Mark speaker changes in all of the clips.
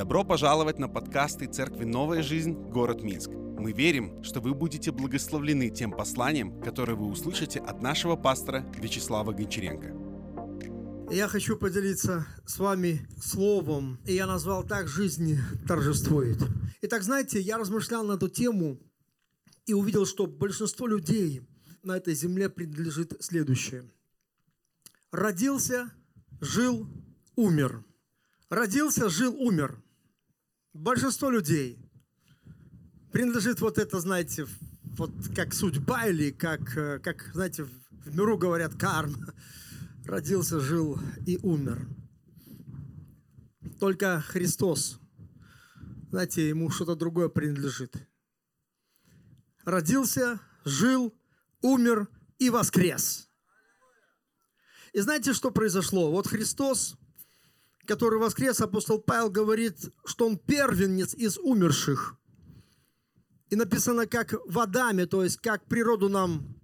Speaker 1: Добро пожаловать на подкасты Церкви «Новая жизнь. Город Минск». Мы верим, что вы будете благословлены тем посланием, которое вы услышите от нашего пастора Вячеслава Гончаренко.
Speaker 2: Я хочу поделиться с вами словом, и я назвал так «Жизнь торжествует». Итак, знаете, я размышлял на эту тему и увидел, что большинство людей на этой земле принадлежит следующее. Родился, жил, умер. Родился, жил, умер. Большинство людей принадлежит вот это, знаете, вот как судьба или как, э, как знаете, в миру говорят карма. Родился, жил и умер. Только Христос, знаете, ему что-то другое принадлежит. Родился, жил, умер и воскрес. И знаете, что произошло? Вот Христос, который воскрес, апостол Павел говорит, что он первенец из умерших. И написано, как в Адаме, то есть как природу нам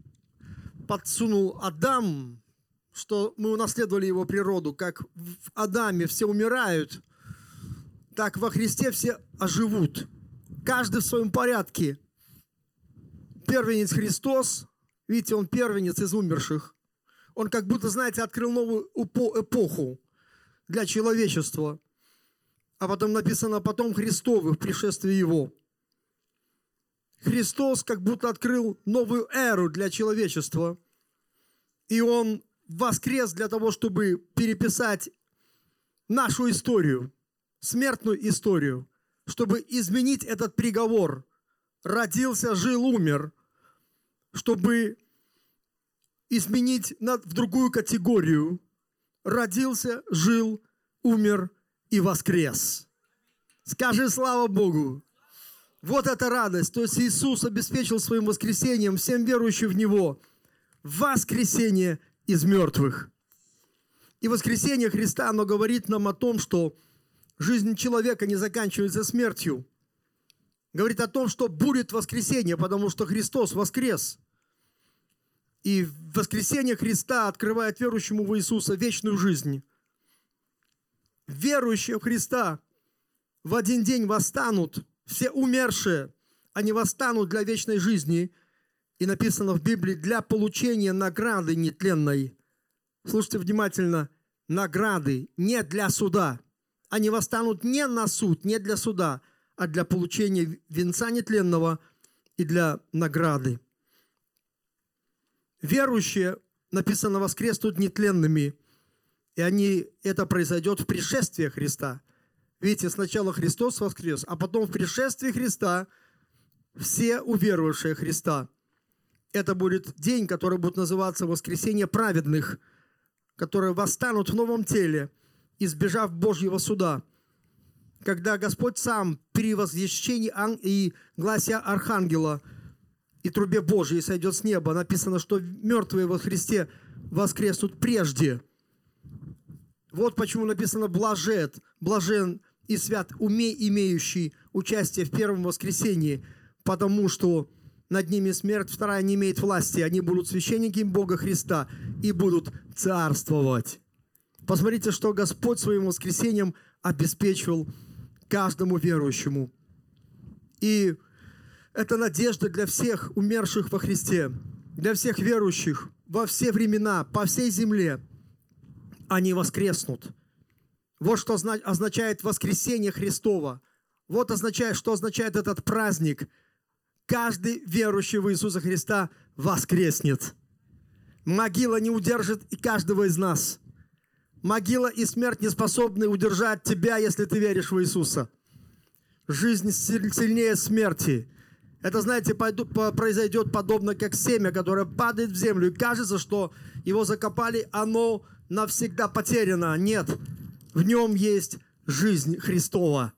Speaker 2: подсунул Адам, что мы унаследовали его природу, как в Адаме все умирают, так во Христе все оживут. Каждый в своем порядке. Первенец Христос, видите, он первенец из умерших. Он как будто, знаете, открыл новую эпоху для человечества. А потом написано потом Христовы в пришествии Его. Христос как будто открыл новую эру для человечества. И Он воскрес для того, чтобы переписать нашу историю, смертную историю, чтобы изменить этот приговор. Родился, жил, умер, чтобы изменить в другую категорию. Родился, жил, умер и воскрес. Скажи слава Богу. Вот эта радость. То есть Иисус обеспечил своим воскресением всем верующим в Него воскресение из мертвых. И воскресение Христа, оно говорит нам о том, что жизнь человека не заканчивается смертью. Говорит о том, что будет воскресение, потому что Христос воскрес – и воскресение Христа открывает верующему в Иисуса вечную жизнь. Верующие в Христа в один день восстанут, все умершие, они восстанут для вечной жизни. И написано в Библии, для получения награды нетленной. Слушайте внимательно, награды не для суда. Они восстанут не на суд, не для суда, а для получения венца нетленного и для награды. Верующие, написано, воскреснут нетленными, и они, это произойдет в пришествии Христа. Видите, сначала Христос воскрес, а потом в пришествии Христа все уверовавшие Христа. Это будет день, который будет называться воскресение праведных, которые восстанут в новом теле, избежав Божьего суда. Когда Господь сам при возвещении и гласе Архангела – и трубе Божией сойдет с неба. Написано, что мертвые во Христе воскреснут прежде. Вот почему написано «блажет», «блажен и свят, умей имеющий участие в первом воскресении», потому что над ними смерть вторая не имеет власти. Они будут священники Бога Христа и будут царствовать. Посмотрите, что Господь своим воскресением обеспечивал каждому верующему. И это надежда для всех умерших во Христе, для всех верующих во все времена, по всей земле. Они воскреснут. Вот что означает воскресение Христова. Вот означает, что означает этот праздник. Каждый верующий в Иисуса Христа воскреснет. Могила не удержит и каждого из нас. Могила и смерть не способны удержать тебя, если ты веришь в Иисуса. Жизнь сильнее смерти. Это, знаете, произойдет подобно как семя, которое падает в землю. И кажется, что его закопали, оно навсегда потеряно. Нет, в нем есть жизнь Христова.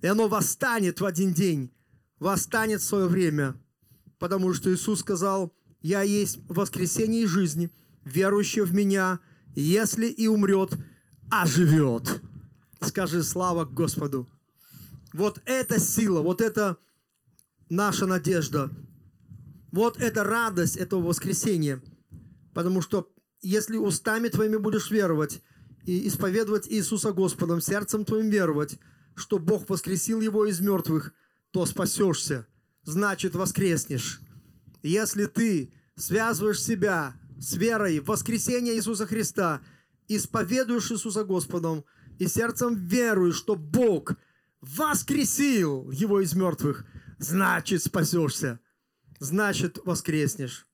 Speaker 2: И оно восстанет в один день, восстанет в свое время. Потому что Иисус сказал, «Я есть воскресение и жизнь, верующий в Меня, если и умрет, оживет». Скажи слава Господу. Вот эта сила, вот это наша надежда. Вот это радость этого воскресения. Потому что если устами твоими будешь веровать и исповедовать Иисуса Господом, сердцем твоим веровать, что Бог воскресил его из мертвых, то спасешься, значит воскреснешь. Если ты связываешь себя с верой в воскресение Иисуса Христа, исповедуешь Иисуса Господом и сердцем веруешь, что Бог воскресил его из мертвых, значит спасешься, значит воскреснешь.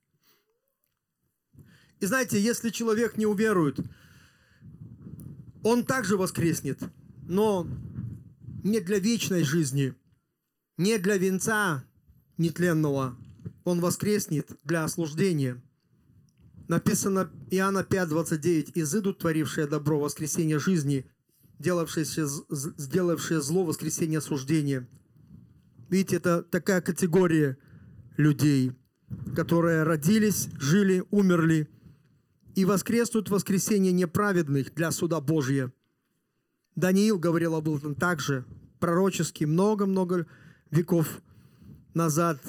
Speaker 2: И знаете, если человек не уверует, он также воскреснет, но не для вечной жизни, не для венца нетленного. Он воскреснет для осуждения. Написано Иоанна 5:29. «Изыдут, творившие добро, воскресение жизни, делавшие, сделавшие зло, воскресение осуждения». Видите, это такая категория людей, которые родились, жили, умерли – и воскреснут в воскресенье неправедных для суда Божия. Даниил говорил об этом также, пророчески, много-много веков назад.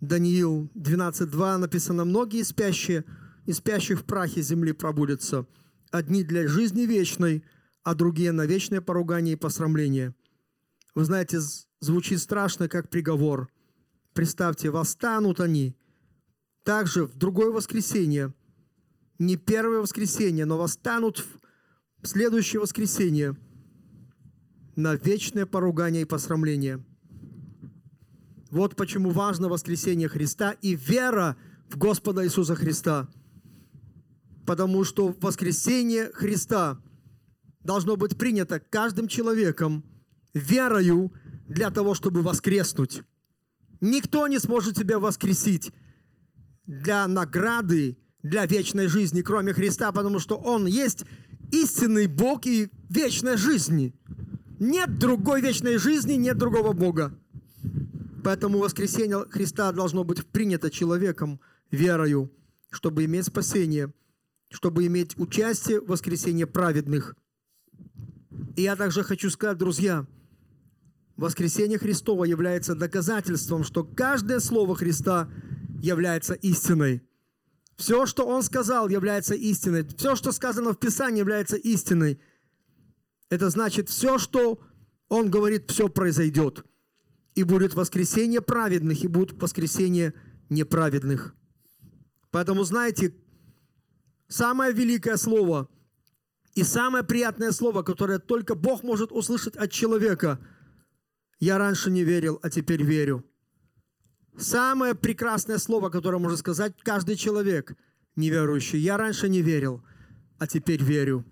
Speaker 2: Даниил 12.2 написано, «Многие спящие и спящих в прахе земли пробудятся, одни для жизни вечной, а другие на вечное поругание и посрамление». Вы знаете, звучит страшно, как приговор. Представьте, восстанут они. Также в другое воскресенье – не первое воскресенье, но восстанут в следующее воскресенье на вечное поругание и посрамление. Вот почему важно воскресение Христа и вера в Господа Иисуса Христа. Потому что воскресение Христа должно быть принято каждым человеком верою для того, чтобы воскреснуть. Никто не сможет тебя воскресить для награды для вечной жизни, кроме Христа, потому что Он есть истинный Бог и вечная жизнь. Нет другой вечной жизни, нет другого Бога. Поэтому воскресение Христа должно быть принято человеком верою, чтобы иметь спасение, чтобы иметь участие в воскресении праведных. И я также хочу сказать, друзья, воскресение Христова является доказательством, что каждое слово Христа является истиной – все, что Он сказал, является истиной. Все, что сказано в Писании, является истиной. Это значит, все, что Он говорит, все произойдет. И будет воскресение праведных, и будет воскресение неправедных. Поэтому, знаете, самое великое слово и самое приятное слово, которое только Бог может услышать от человека, я раньше не верил, а теперь верю – Самое прекрасное слово, которое может сказать каждый человек неверующий. Я раньше не верил, а теперь верю.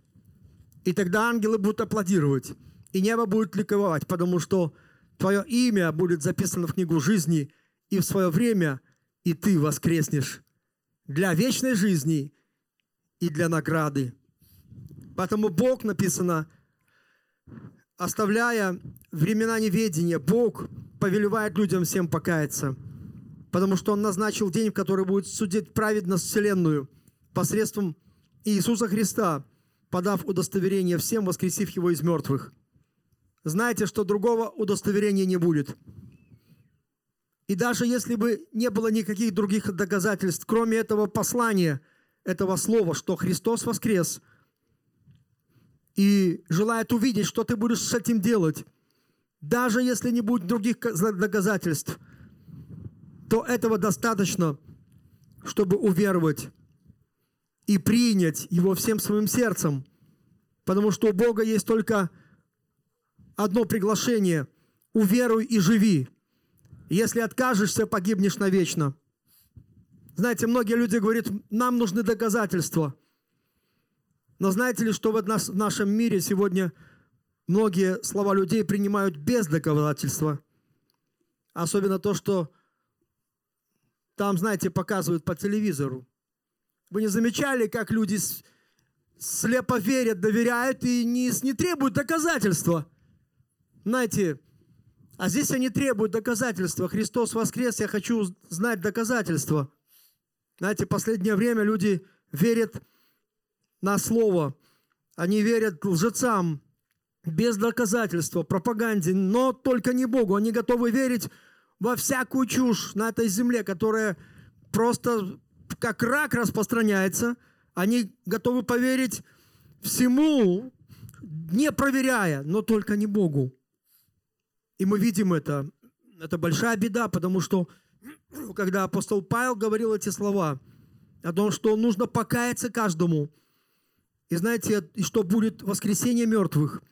Speaker 2: И тогда ангелы будут аплодировать, и небо будет ликовать, потому что твое имя будет записано в книгу жизни, и в свое время и ты воскреснешь для вечной жизни и для награды. Поэтому Бог написано, оставляя времена неведения, Бог повелевает людям всем покаяться – потому что Он назначил день, в который будет судить праведность Вселенную посредством Иисуса Христа, подав удостоверение всем, воскресив Его из мертвых. Знаете, что другого удостоверения не будет. И даже если бы не было никаких других доказательств, кроме этого послания, этого слова, что Христос воскрес, и желает увидеть, что ты будешь с этим делать, даже если не будет других доказательств – то этого достаточно, чтобы уверовать и принять Его всем своим сердцем. Потому что у Бога есть только одно приглашение – уверуй и живи. Если откажешься, погибнешь навечно. Знаете, многие люди говорят, нам нужны доказательства. Но знаете ли, что в нашем мире сегодня многие слова людей принимают без доказательства? Особенно то, что там, знаете, показывают по телевизору. Вы не замечали, как люди слепо верят, доверяют и не, не требуют доказательства? Знаете, а здесь они требуют доказательства. Христос воскрес, я хочу знать доказательства. Знаете, последнее время люди верят на слово. Они верят лжецам без доказательства, пропаганде, но только не Богу. Они готовы верить во всякую чушь на этой земле, которая просто как рак распространяется. Они готовы поверить всему, не проверяя, но только не Богу. И мы видим это. Это большая беда, потому что когда апостол Павел говорил эти слова о том, что нужно покаяться каждому, и знаете, и что будет воскресение мертвых,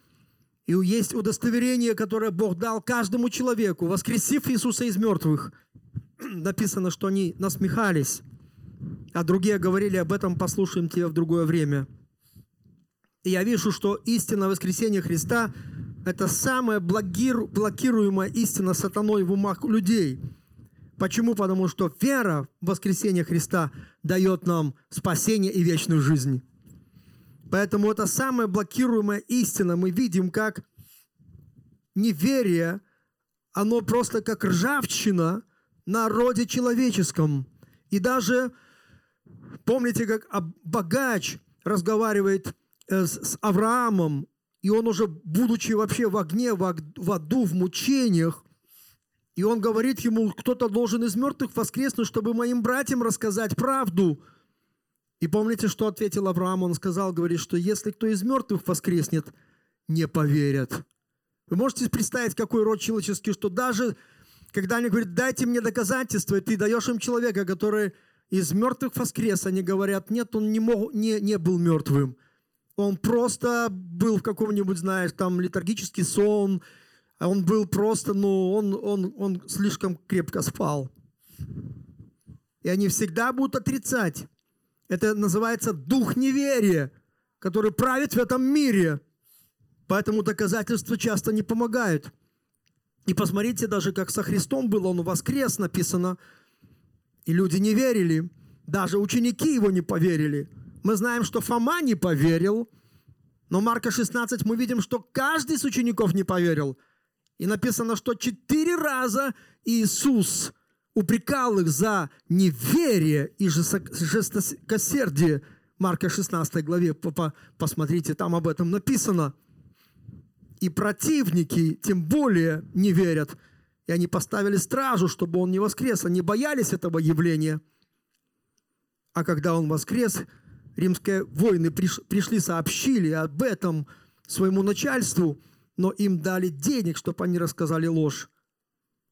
Speaker 2: и есть удостоверение, которое Бог дал каждому человеку, воскресив Иисуса из мертвых. Написано, что они насмехались, а другие говорили об этом, послушаем тебя в другое время. И я вижу, что истина воскресения Христа – это самая блокируемая истина сатаной в умах людей – Почему? Потому что вера в воскресение Христа дает нам спасение и вечную жизнь. Поэтому это самая блокируемая истина. Мы видим, как неверие, оно просто как ржавчина на роде человеческом. И даже, помните, как богач разговаривает э, с Авраамом, и он уже, будучи вообще в огне, в аду, в мучениях, и он говорит ему, кто-то должен из мертвых воскреснуть, чтобы моим братьям рассказать правду. И помните, что ответил Авраам? Он сказал, говорит, что если кто из мертвых воскреснет, не поверят. Вы можете представить, какой род человеческий, что даже когда они говорят, дайте мне доказательства, и ты даешь им человека, который из мертвых воскрес, они говорят, нет, он не, мог, не, не был мертвым. Он просто был в каком-нибудь, знаешь, там летаргический сон, а он был просто, ну, он, он, он слишком крепко спал. И они всегда будут отрицать. Это называется дух неверия, который правит в этом мире. Поэтому доказательства часто не помогают. И посмотрите даже, как со Христом было, он воскрес, написано, и люди не верили. Даже ученики его не поверили. Мы знаем, что Фома не поверил, но Марка 16 мы видим, что каждый из учеников не поверил – и написано, что четыре раза Иисус упрекал их за неверие и жестокосердие. Марка 16 главе, посмотрите, там об этом написано. И противники тем более не верят. И они поставили стражу, чтобы он не воскрес. Они боялись этого явления. А когда он воскрес, римские воины пришли, сообщили об этом своему начальству – но им дали денег, чтобы они рассказали ложь,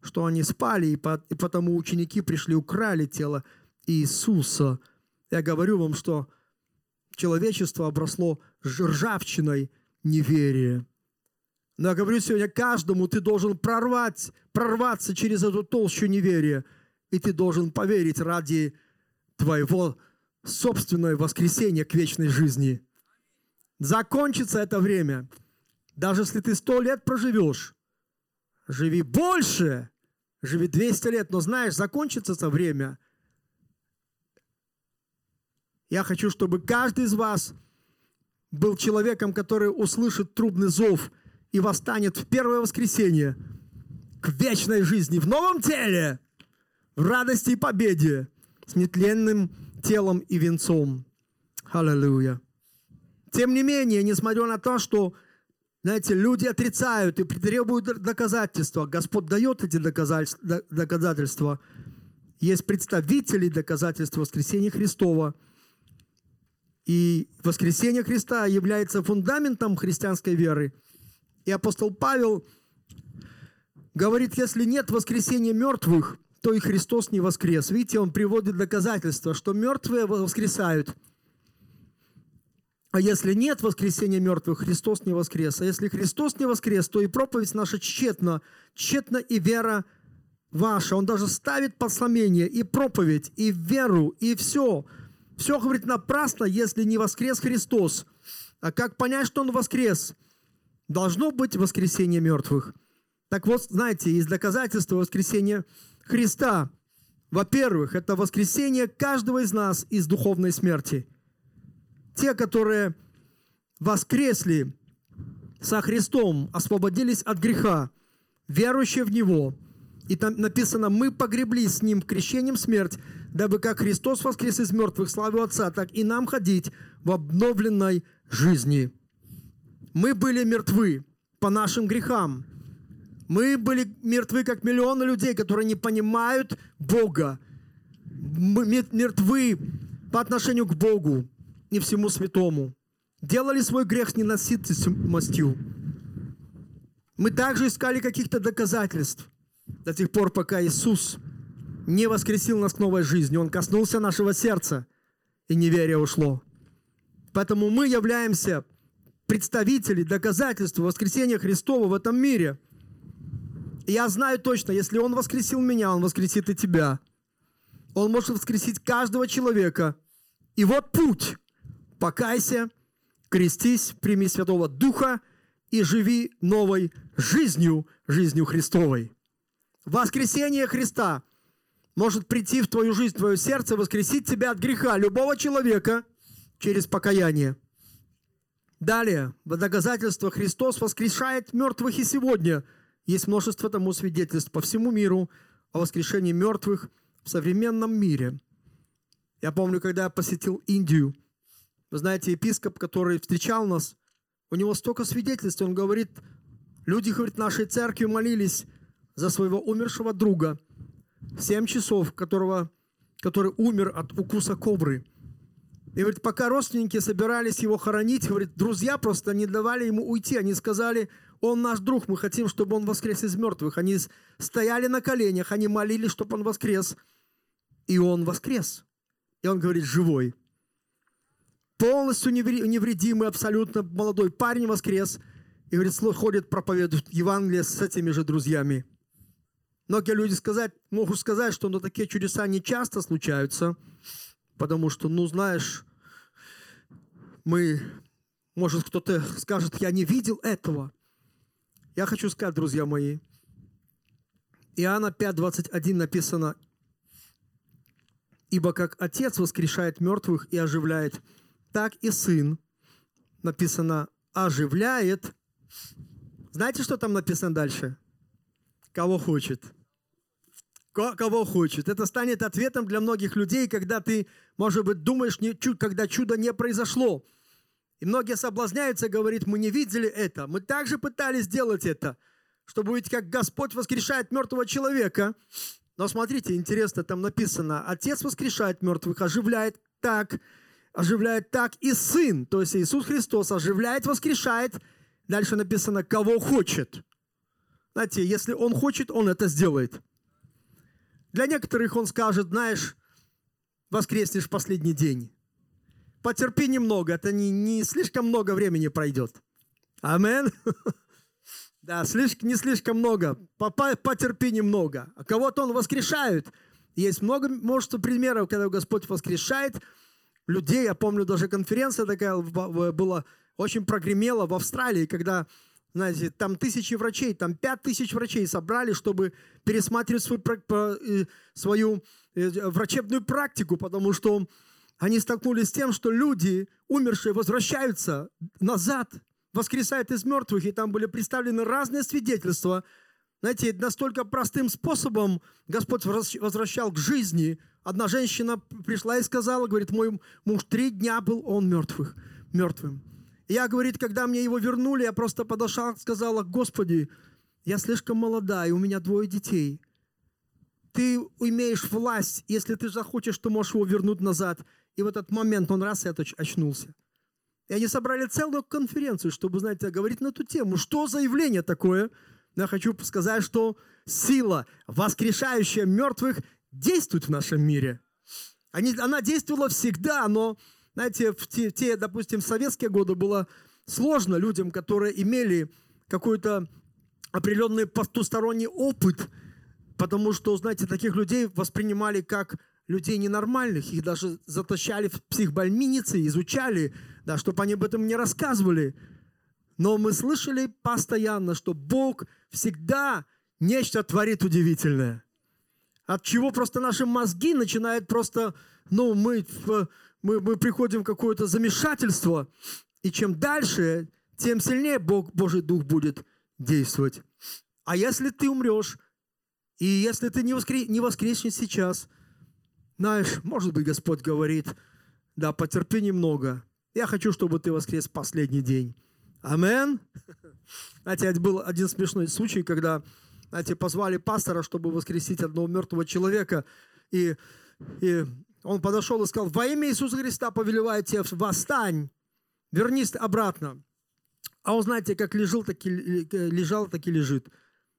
Speaker 2: что они спали, и, по, и потому ученики пришли, украли тело Иисуса. Я говорю вам, что человечество обросло ржавчиной неверия. Но я говорю сегодня каждому, ты должен прорвать, прорваться через эту толщу неверия, и ты должен поверить ради твоего собственного воскресения к вечной жизни. Закончится это время – даже если ты сто лет проживешь, живи больше, живи 200 лет, но знаешь, закончится это время. Я хочу, чтобы каждый из вас был человеком, который услышит трубный зов и восстанет в первое воскресенье к вечной жизни в новом теле, в радости и победе, с нетленным телом и венцом. Аллилуйя. Тем не менее, несмотря на то, что знаете, люди отрицают и требуют доказательства. Господь дает эти доказательства. Есть представители доказательства воскресения Христова. И воскресение Христа является фундаментом христианской веры. И апостол Павел говорит, если нет воскресения мертвых, то и Христос не воскрес. Видите, он приводит доказательства, что мертвые воскресают – а если нет воскресения мертвых, Христос не воскрес. А если Христос не воскрес, то и проповедь наша тщетна, тщетна и вера ваша. Он даже ставит посламение и проповедь, и веру, и все. Все, говорит, напрасно, если не воскрес Христос. А как понять, что Он воскрес? Должно быть воскресение мертвых. Так вот, знаете, из доказательства воскресения Христа, во-первых, это воскресение каждого из нас из духовной смерти – те, которые воскресли со Христом, освободились от греха, верующие в Него. И там написано, мы погребли с Ним крещением смерть, дабы как Христос воскрес из мертвых славу Отца, так и нам ходить в обновленной жизни. Мы были мертвы по нашим грехам. Мы были мертвы, как миллионы людей, которые не понимают Бога. Мы мертвы по отношению к Богу и всему святому, делали свой грех с ненасытностью. Мы также искали каких-то доказательств до тех пор, пока Иисус не воскресил нас к новой жизни. Он коснулся нашего сердца, и неверие ушло. Поэтому мы являемся представителями доказательств воскресения Христова в этом мире. И я знаю точно, если Он воскресил меня, Он воскресит и тебя. Он может воскресить каждого человека. И вот путь. Покайся, крестись, прими Святого Духа и живи новой жизнью, жизнью Христовой. Воскресение Христа может прийти в твою жизнь, в твое сердце, воскресить тебя от греха любого человека через покаяние. Далее, в доказательство Христос воскрешает мертвых и сегодня. Есть множество тому свидетельств по всему миру о воскрешении мертвых в современном мире. Я помню, когда я посетил Индию, вы знаете, епископ, который встречал нас, у него столько свидетельств, он говорит, люди, говорит, нашей церкви молились за своего умершего друга, семь часов, которого, который умер от укуса кобры. И говорит, пока родственники собирались его хоронить, говорит, друзья просто не давали ему уйти. Они сказали, он наш друг, мы хотим, чтобы он воскрес из мертвых. Они стояли на коленях, они молились, чтобы он воскрес. И он воскрес. И он говорит, живой. Полностью невредимый, абсолютно молодой парень воскрес. И говорит, ходит, проповедует Евангелие с этими же друзьями. Многие люди сказать, могут сказать, что ну, такие чудеса не часто случаются, потому что, ну, знаешь, мы, может, кто-то скажет, я не видел этого. Я хочу сказать, друзья мои, Иоанна 5.21 написано, «Ибо как Отец воскрешает мертвых и оживляет, так и Сын, написано, оживляет». Знаете, что там написано дальше? Кого хочет кого хочет. Это станет ответом для многих людей, когда ты, может быть, думаешь, когда чудо не произошло. И многие соблазняются, говорит, мы не видели это. Мы также пытались сделать это, чтобы увидеть, как Господь воскрешает мертвого человека. Но смотрите, интересно, там написано, Отец воскрешает мертвых, оживляет так, оживляет так и Сын, то есть Иисус Христос оживляет, воскрешает. Дальше написано, кого хочет. Знаете, если Он хочет, Он это сделает. Для некоторых он скажет, знаешь, воскреснешь в последний день. Потерпи немного, это не, не слишком много времени пройдет. Амен. Да, слишком, не слишком много. Потерпи немного. А кого-то он воскрешает. Есть много, множество примеров, когда Господь воскрешает людей. Я помню, даже конференция такая была, очень прогремела в Австралии, когда знаете, там тысячи врачей, там пять тысяч врачей собрали, чтобы пересматривать э, свою э, врачебную практику, потому что они столкнулись с тем, что люди, умершие, возвращаются назад, воскресают из мертвых, и там были представлены разные свидетельства. Знаете, настолько простым способом Господь возвращал к жизни. Одна женщина пришла и сказала, говорит, мой муж три дня был он мертвых, мертвым. Я, говорит, когда мне его вернули, я просто подошла, сказала, Господи, я слишком молода, и у меня двое детей. Ты имеешь власть, если ты захочешь, ты можешь его вернуть назад. И в этот момент он раз и очнулся. И они собрали целую конференцию, чтобы, знаете, говорить на эту тему. Что за явление такое? Я хочу сказать, что сила, воскрешающая мертвых, действует в нашем мире. Они, она действовала всегда, но знаете, в те, те, допустим, советские годы было сложно людям, которые имели какой-то определенный потусторонний опыт, потому что, знаете, таких людей воспринимали как людей ненормальных, их даже затащали в психбольницы, изучали, да, чтобы они об этом не рассказывали. Но мы слышали постоянно, что Бог всегда нечто творит удивительное. От чего просто наши мозги начинают просто, ну, мы мы, мы приходим в какое-то замешательство, и чем дальше, тем сильнее Бог, Божий Дух будет действовать. А если ты умрешь, и если ты не, воскре, не воскреснешь сейчас, знаешь, может быть, Господь говорит, да, потерпи немного. Я хочу, чтобы ты воскрес последний день. Амен. Знаете, был один смешной случай, когда, знаете, позвали пастора, чтобы воскресить одного мертвого человека, и, и он подошел и сказал, во имя Иисуса Христа повелеваю тебе, восстань, вернись обратно. А он, знаете, как лежал, так и, лежал, так и лежит.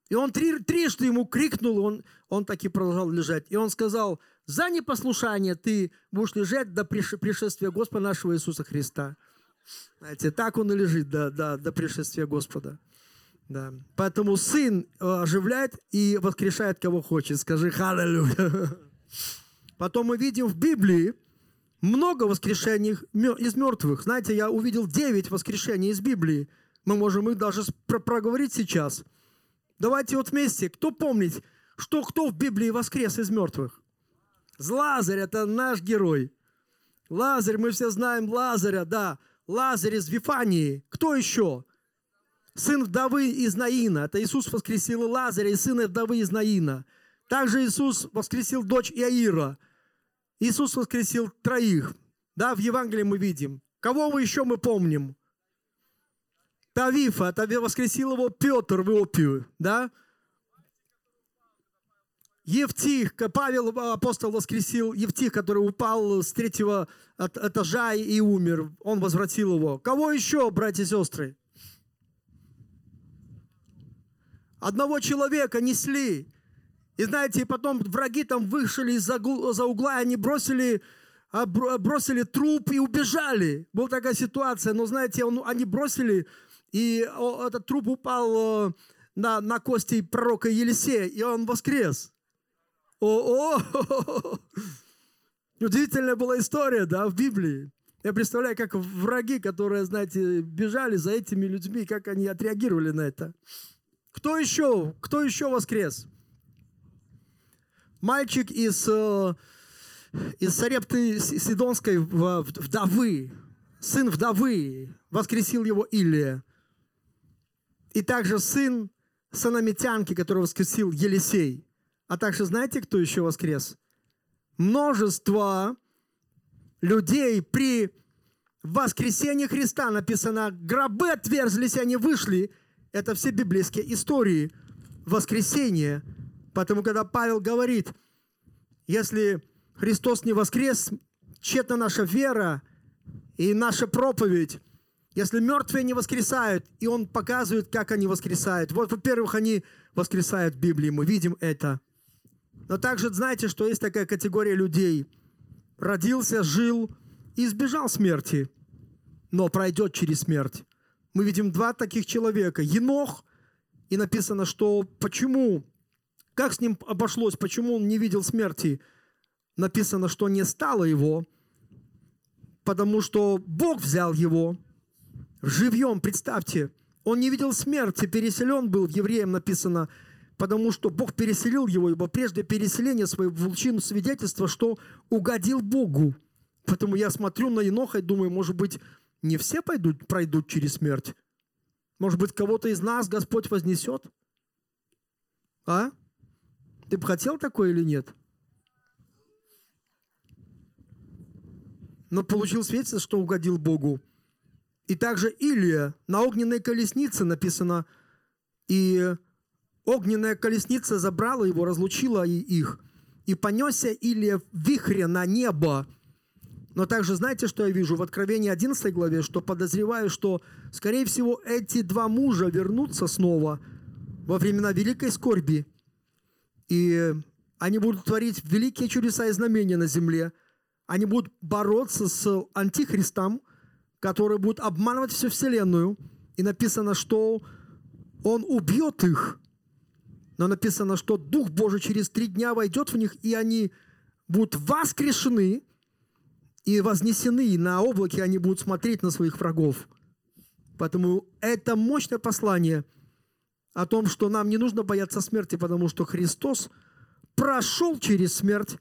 Speaker 2: И он три, трижды ему крикнул, он, он так и продолжал лежать. И он сказал, за непослушание ты будешь лежать до пришествия Господа нашего Иисуса Христа. Знаете, так он и лежит до, до, до пришествия Господа. Да. Поэтому Сын э, оживляет и воскрешает, кого хочет. Скажи «Халлелуя». Потом мы видим в Библии много воскрешений из мертвых. Знаете, я увидел 9 воскрешений из Библии. Мы можем их даже проговорить сейчас. Давайте вот вместе. Кто помнит, что кто в Библии воскрес из мертвых? Лазарь – это наш герой. Лазарь, мы все знаем Лазаря, да. Лазарь из Вифании. Кто еще? Сын вдовы из Наина. Это Иисус воскресил Лазаря и сына вдовы из Наина. Также Иисус воскресил дочь Иаира. Иисус воскресил троих. Да, в Евангелии мы видим. Кого мы еще мы помним? Тавифа, это воскресил его Петр в Иопию, да? Евтих, Павел апостол воскресил Евтих, который упал с третьего этажа и умер. Он возвратил его. Кого еще, братья и сестры? Одного человека несли. И знаете, потом враги там вышли из-за угла, и они бросили, а, бросили труп и убежали. Была такая ситуация, но знаете, он, они бросили, и этот труп упал на, на кости пророка Елисея, и он воскрес. О, о, Удивительная была история, да, в Библии. Я представляю, как враги, которые, знаете, бежали за этими людьми, как они отреагировали на это. Кто еще? Кто еще воскрес? Мальчик из, из Сарепты Сидонской вдовы, сын вдовы, воскресил его Илия. И также сын санамитянки, который воскресил Елисей. А также знаете, кто еще воскрес? Множество людей при воскресении Христа написано, гробы отверзлись, они вышли. Это все библейские истории воскресения. Поэтому, когда Павел говорит, если Христос не воскрес, тщетна наша вера и наша проповедь. Если мертвые не воскресают, и он показывает, как они воскресают. Вот, во-первых, они воскресают в Библии, мы видим это – но также знаете, что есть такая категория людей. Родился, жил и избежал смерти, но пройдет через смерть. Мы видим два таких человека. Енох, и написано, что почему, как с ним обошлось, почему он не видел смерти. Написано, что не стало его, потому что Бог взял его живьем, представьте. Он не видел смерти, переселен был, евреям написано – потому что Бог переселил его, ибо прежде переселения своего в лучину свидетельства, что угодил Богу. Поэтому я смотрю на Еноха и думаю, может быть, не все пойдут, пройдут через смерть. Может быть, кого-то из нас Господь вознесет? А? Ты бы хотел такое или нет? Но получил свидетельство, что угодил Богу. И также Илия на огненной колеснице написано, и Огненная колесница забрала его, разлучила их, и понесся Илия в вихре на небо. Но также знаете, что я вижу в Откровении 11 главе, что подозреваю, что, скорее всего, эти два мужа вернутся снова во времена великой скорби. И они будут творить великие чудеса и знамения на земле. Они будут бороться с антихристом, который будет обманывать всю вселенную. И написано, что он убьет их. Но написано, что Дух Божий через три дня войдет в них, и они будут воскрешены и вознесены, и на облаке они будут смотреть на своих врагов. Поэтому это мощное послание о том, что нам не нужно бояться смерти, потому что Христос прошел через смерть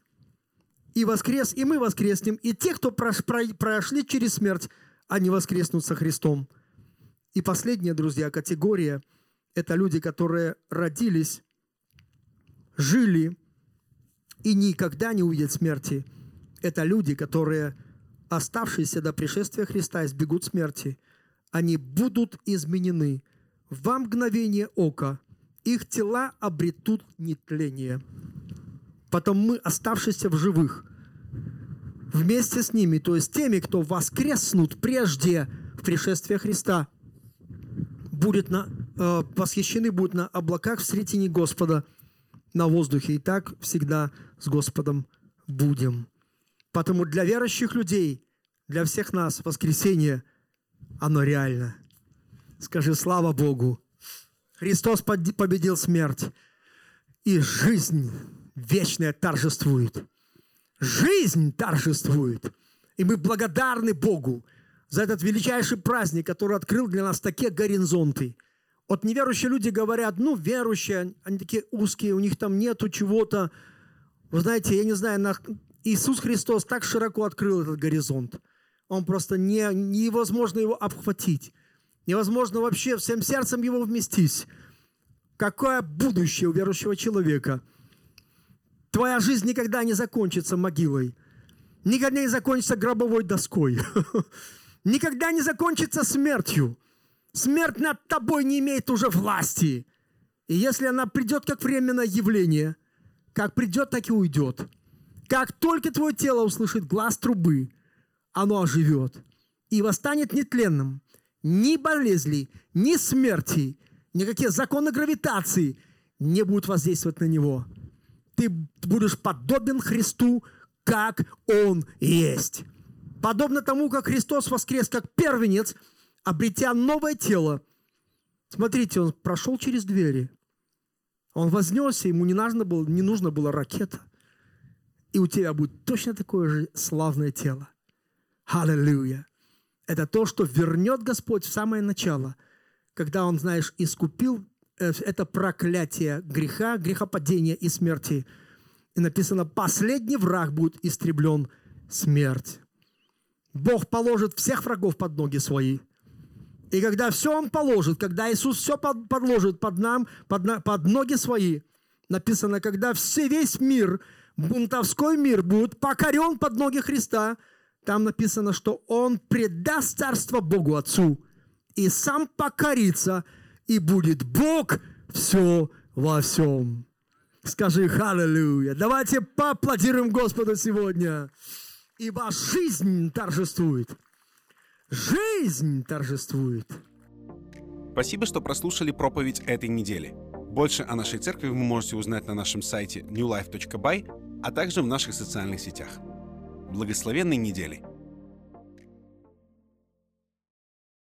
Speaker 2: и воскрес, и мы воскреснем. И те, кто прошли через смерть, они воскреснут со Христом. И последняя, друзья, категория – это люди, которые родились жили и никогда не увидят смерти. Это люди, которые, оставшиеся до пришествия Христа, избегут смерти. Они будут изменены во мгновение ока. Их тела обретут нетление. Потом мы, оставшиеся в живых, вместе с ними, то есть теми, кто воскреснут прежде пришествия Христа, будет на, э, восхищены будут на облаках в сретении Господа на воздухе. И так всегда с Господом будем. Потому для верующих людей, для всех нас воскресение, оно реально. Скажи слава Богу. Христос победил смерть. И жизнь вечная торжествует. Жизнь торжествует. И мы благодарны Богу за этот величайший праздник, который открыл для нас такие горизонты. Вот неверующие люди говорят, ну, верующие, они такие узкие, у них там нету чего-то. Вы знаете, я не знаю, на... Иисус Христос так широко открыл этот горизонт. Он просто не, невозможно его обхватить. Невозможно вообще всем сердцем его вместить. Какое будущее у верующего человека? Твоя жизнь никогда не закончится могилой. Никогда не закончится гробовой доской. Никогда не закончится смертью. Смерть над тобой не имеет уже власти. И если она придет как временное явление, как придет, так и уйдет. Как только твое тело услышит глаз трубы, оно оживет и восстанет нетленным. Ни болезни, ни смерти, никакие законы гравитации не будут воздействовать на него. Ты будешь подобен Христу, как Он есть. Подобно тому, как Христос воскрес как первенец, обретя новое тело. Смотрите, Он прошел через двери. Он вознесся, ему не нужно было, не нужно было ракета. И у тебя будет точно такое же славное тело. Аллилуйя. Это то, что вернет Господь в самое начало, когда Он, знаешь, искупил э, это проклятие греха, грехопадения и смерти. И написано, последний враг будет истреблен – смерть. Бог положит всех врагов под ноги свои. И когда все Он положит, когда Иисус все подложит под нам, под, под ноги свои, написано, когда все, весь мир, бунтовской мир будет покорен под ноги Христа – там написано, что он предаст царство Богу Отцу и сам покорится, и будет Бог все во всем. Скажи «Халлелуя». Давайте поаплодируем Господу сегодня. Ибо жизнь торжествует. Жизнь торжествует.
Speaker 1: Спасибо, что прослушали проповедь этой недели. Больше о нашей церкви вы можете узнать на нашем сайте newlife.by, а также в наших социальных сетях благословенной недели!